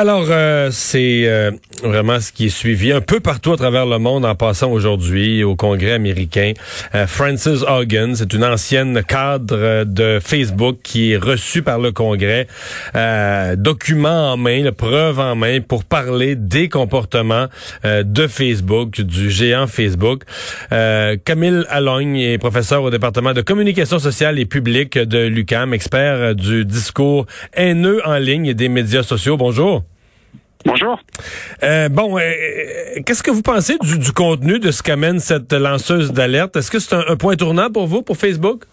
Alors, euh, c'est euh, vraiment ce qui est suivi un peu partout à travers le monde en passant aujourd'hui au Congrès américain. Euh, Frances Hogan, c'est une ancienne cadre de Facebook qui est reçue par le Congrès, document en main, preuve en main pour parler des comportements de Facebook, du géant Facebook. Camille Allogne est professeur au département de communication sociale et publique de l'UCAM, expert du discours haineux en ligne et des médias sociaux. Bonjour. Bonjour. Euh, bon, euh, qu'est-ce que vous pensez du, du, contenu de ce qu'amène cette lanceuse d'alerte? Est-ce que c'est un, un, point tournant pour vous, pour Facebook?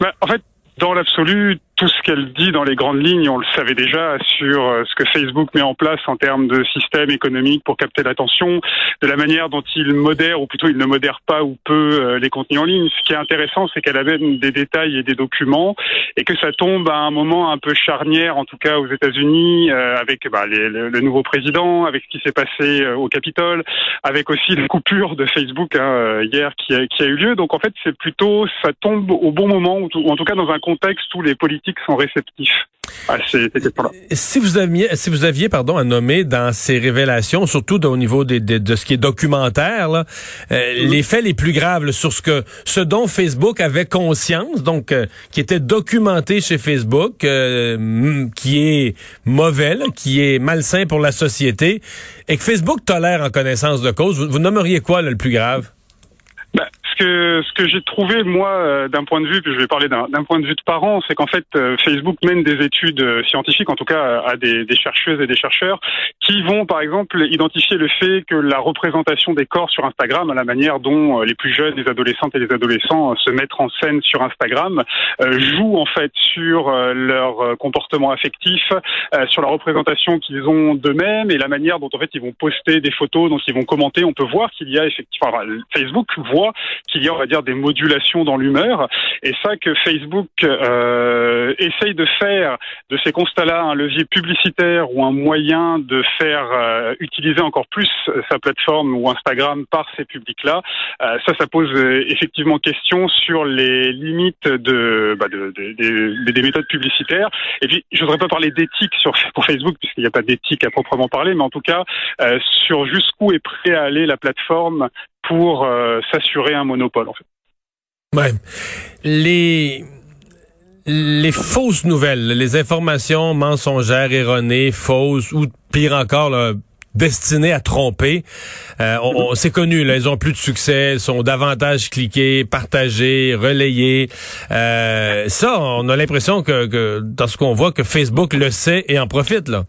Ben, en fait, dans l'absolu, tout ce qu'elle dit dans les grandes lignes, on le savait déjà sur euh, ce que Facebook met en place en termes de système économique pour capter l'attention, de la manière dont il modère, ou plutôt il ne modère pas ou peu euh, les contenus en ligne. Ce qui est intéressant, c'est qu'elle amène des détails et des documents, et que ça tombe à un moment un peu charnière, en tout cas aux États-Unis, euh, avec bah, le, nouveau président, avec ce qui s'est passé au Capitole, avec aussi la coupure de Facebook hein, hier qui a, qui a eu lieu. Donc en fait, c'est plutôt ça tombe au bon moment, ou en tout cas dans un contexte où les politiques sont réceptifs à ces, questions-là. Si vous aviez, si vous aviez, pardon, à nommer dans ces révélations, surtout au niveau des, des, de ce qui est documentaire, là, euh, mm. les faits les plus graves là, sur ce que, ce dont Facebook avait conscience, donc euh, qui était documenté chez Facebook, euh, qui est mauvais, là, qui est malsain pour la société, et que Facebook tolère en connaissance de cause, vous, vous nommeriez quoi là, le plus grave? Que ce que j'ai trouvé moi euh, d'un point de vue, puis je vais parler d'un point de vue de parents, c'est qu'en fait euh, Facebook mène des études euh, scientifiques, en tout cas à des, des, chercheuses et des chercheurs, qui vont par exemple identifier le fait que la représentation des corps sur Instagram, à la manière dont les plus jeunes, les adolescentes et les adolescents se mettent en scène sur Instagram, joue en fait sur leur comportement affectif, sur la représentation qu'ils ont d'eux-mêmes et la manière dont en fait ils vont poster des photos, dont ils vont commenter. On peut voir qu'il y a effectivement, enfin, Facebook voit qu'il y a, on va dire, des modulations dans l'humeur. Et ça que Facebook euh, essaye de faire de ces constats-là un levier publicitaire ou un moyen de faire euh, utiliser encore plus sa plateforme ou Instagram par ces publics-là, euh, ça, ça pose euh, effectivement question sur les limites de, bah de, de, des méthodes publicitaires. Et puis, je voudrais pas parler d'éthique sur pour Facebook puisqu'il n'y a pas d'éthique à proprement parler, mais en tout cas euh, sur jusqu'où est prêt à aller la plateforme pour euh, s'assurer un monopole en fait. Ouais. Les les fausses nouvelles, les informations mensongères, erronées, fausses ou pire encore là, destinées à tromper. Euh, on, on c'est connu, là, elles ont plus de succès, elles sont davantage cliquées, partagées, relayées. Euh, ça, on a l'impression que, que dans ce qu'on voit que Facebook le sait et en profite là.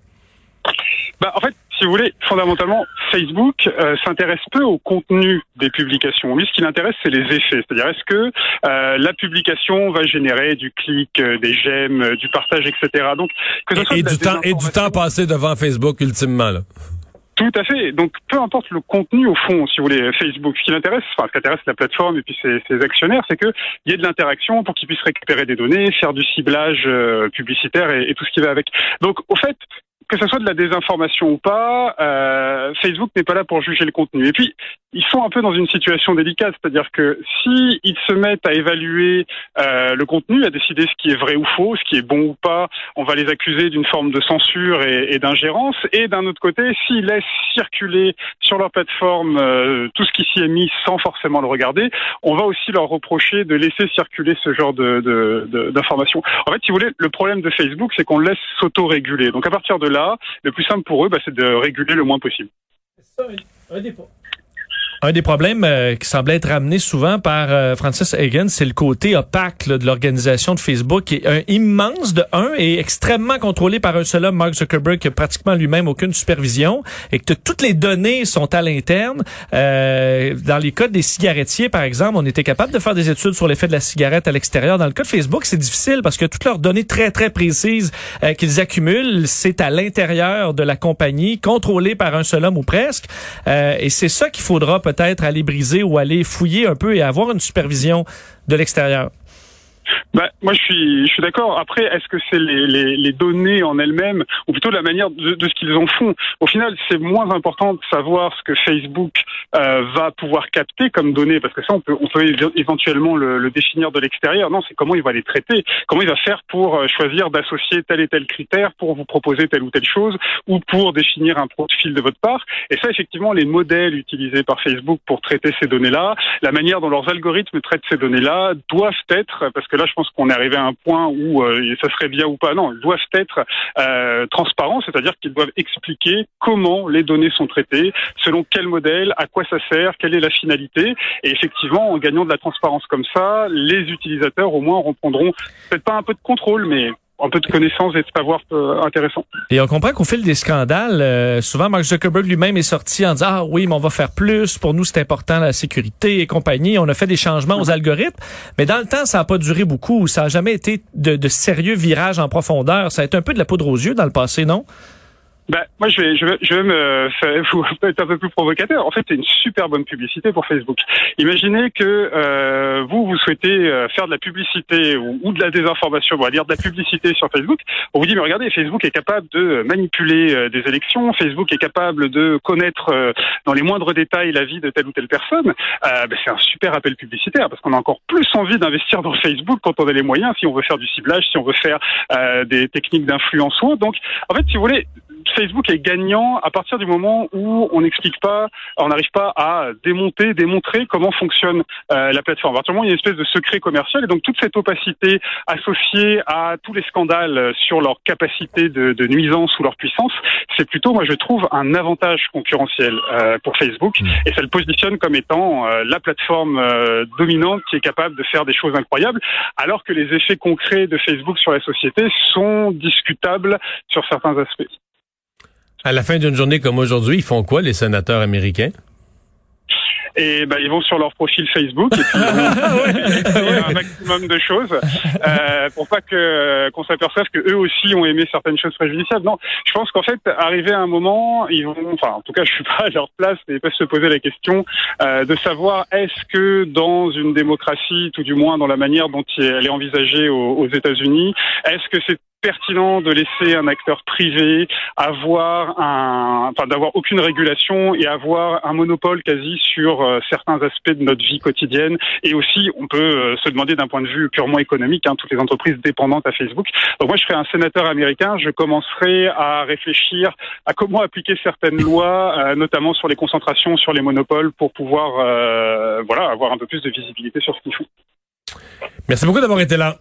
Ben, en fait, si vous voulez, fondamentalement, Facebook euh, s'intéresse peu au contenu des publications. Lui, ce qui l'intéresse, c'est les effets. C'est-à-dire, est-ce que euh, la publication va générer du clic, euh, des j'aime, euh, du partage, etc. Donc, que ce et, soit et du temps et du temps passé devant Facebook, ultimement. Là. Tout à fait. Donc, peu importe le contenu au fond, si vous voulez, Facebook, ce qui l'intéresse, enfin, ce qui intéresse la plateforme et puis ses, ses actionnaires, c'est qu'il y ait de l'interaction pour qu'ils puissent récupérer des données, faire du ciblage euh, publicitaire et, et, tout ce qui va avec. Donc, au fait, que ce soit de la désinformation ou pas, euh, Facebook n'est pas là pour juger le contenu. Et puis, ils sont un peu dans une situation délicate, c'est-à-dire que si se mettent à évaluer euh, le contenu, à décider ce qui est vrai ou faux, ce qui est bon ou pas, on va les accuser d'une forme de censure et, d'ingérence. Et d'un autre côté, s'ils laissent circuler sur leur plateforme euh, tout ce qui s'y est mis sans forcément le regarder, on va aussi leur reprocher de laisser circuler ce genre de, de, de, d'informations. En fait, si vous voulez, le problème de Facebook, c'est qu'on laisse s'auto-réguler. Donc à partir de là, le plus simple pour eux, bah, c'est de réguler le moins possible. Un des problèmes euh, qui semble être ramené souvent par euh, Francis Hagen, c'est le côté opaque de l'organisation de Facebook, qui est un immense de un et extrêmement contrôlé par un seul homme, Mark Zuckerberg, qui a pratiquement lui-même aucune supervision, et que toutes les données sont à l'interne. Euh, dans les cas des cigarettiers, par exemple, on était capable de faire des études sur l'effet de la cigarette à l'extérieur. Dans le cas de Facebook, c'est difficile parce que toutes leurs données très, très précises qu'ils accumulent, c'est à l'intérieur de la compagnie, contrôlée par un seul homme ou presque. et c'est ça qu'il faudra peut-être aller briser ou aller fouiller un peu et avoir une supervision de l'extérieur. Bah, moi, je suis, je suis d'accord. Après, est-ce que c'est les, les, les, données en elles-mêmes, ou plutôt la manière de, de ce qu'ils en font? Au final, c'est moins important de savoir ce que Facebook euh, va pouvoir capter comme données, parce que ça, on peut, on peut éventuellement le, le définir de l'extérieur. Non, c'est comment il va les traiter, comment il va faire pour euh, choisir d'associer tel et tel critère pour vous proposer telle ou telle chose, ou pour définir un profil de votre part. Et ça, effectivement, les modèles utilisés par Facebook pour traiter ces données-là, la manière dont leurs algorithmes traitent ces données-là, doivent être, parce que là, je pense qu'on est arrivé à un point où euh, ça serait bien ou pas. Non, ils doivent être euh, transparents, c'est-à-dire qu'ils doivent expliquer comment les données sont traitées, selon quel modèle, à quoi ça sert, quelle est la finalité. Et effectivement, en gagnant de la transparence comme ça, les utilisateurs au moins reprendront peut-être pas un peu de contrôle, mais un peu de connaissances et de savoir euh, intéressant. Et on comprend qu'au fil des scandales, euh, souvent Mark Zuckerberg lui-même est sorti en disant ah oui mais on va faire plus pour nous c'est important la sécurité et compagnie. On a fait des changements aux algorithmes, mais dans le temps ça n'a pas duré beaucoup. Ça n'a jamais été de, de sérieux virages en profondeur. Ça a été un peu de la poudre aux yeux dans le passé, non? Ben, moi, je vais, je vais, je vais me faire, être un peu plus provocateur. En fait, c'est une super bonne publicité pour Facebook. Imaginez que euh, vous, vous souhaitez euh, faire de la publicité ou, ou, de la désinformation, on va dire de la publicité sur Facebook. On vous dit, mais regardez, Facebook est capable de manipuler euh, des élections. Facebook est capable de connaître euh, dans les moindres détails la vie de telle ou telle personne. Euh, ben, c'est un super appel publicitaire parce qu'on a encore plus envie d'investir dans Facebook quand on a les moyens, si on veut faire du ciblage, si on veut faire des techniques d'influence ou Donc, en fait, si vous voulez, Facebook est gagnant à partir du moment où on n'explique pas, on n'arrive pas à démonter, démontrer comment fonctionne euh, la plateforme. À partir du moment où il y a une espèce de secret commercial et donc toute cette opacité associée à tous les scandales sur leur capacité de, de nuisance ou leur puissance, c'est plutôt, moi je trouve, un avantage concurrentiel euh, pour Facebook mmh. et ça le positionne comme étant euh, la plateforme euh, dominante qui est capable de faire des choses incroyables, alors que les effets concrets de Facebook sur la société sont discutables sur certains aspects. À la fin d'une journée comme aujourd'hui, ils font quoi, les sénateurs américains? et ben ils vont sur leur profil Facebook et puis un maximum de choses euh, pour pas que qu'on s'aperçoive que eux aussi ont aimé certaines choses préjudiciables. Non, je pense qu'en fait, arrivé à un moment, ils vont, enfin en tout cas, je suis pas à leur place, mais ils peuvent se poser la question euh, de savoir est-ce que dans une démocratie, tout du moins dans la manière dont elle est envisagée aux, aux États-Unis, est-ce que c'est pertinent de laisser un acteur privé avoir un, enfin d'avoir aucune régulation et avoir un monopole quasi sur euh, certains aspects de notre vie quotidienne. Et aussi, on peut euh, se demander d'un point de vue purement économique, hein, toutes les entreprises dépendantes à Facebook. Donc moi, je serais un sénateur américain, je commencerai à réfléchir à comment appliquer certaines lois, euh, notamment sur les concentrations, sur les monopoles, pour pouvoir, voilà, avoir un peu plus de visibilité sur ce qu'ils font. Merci beaucoup d'avoir été là.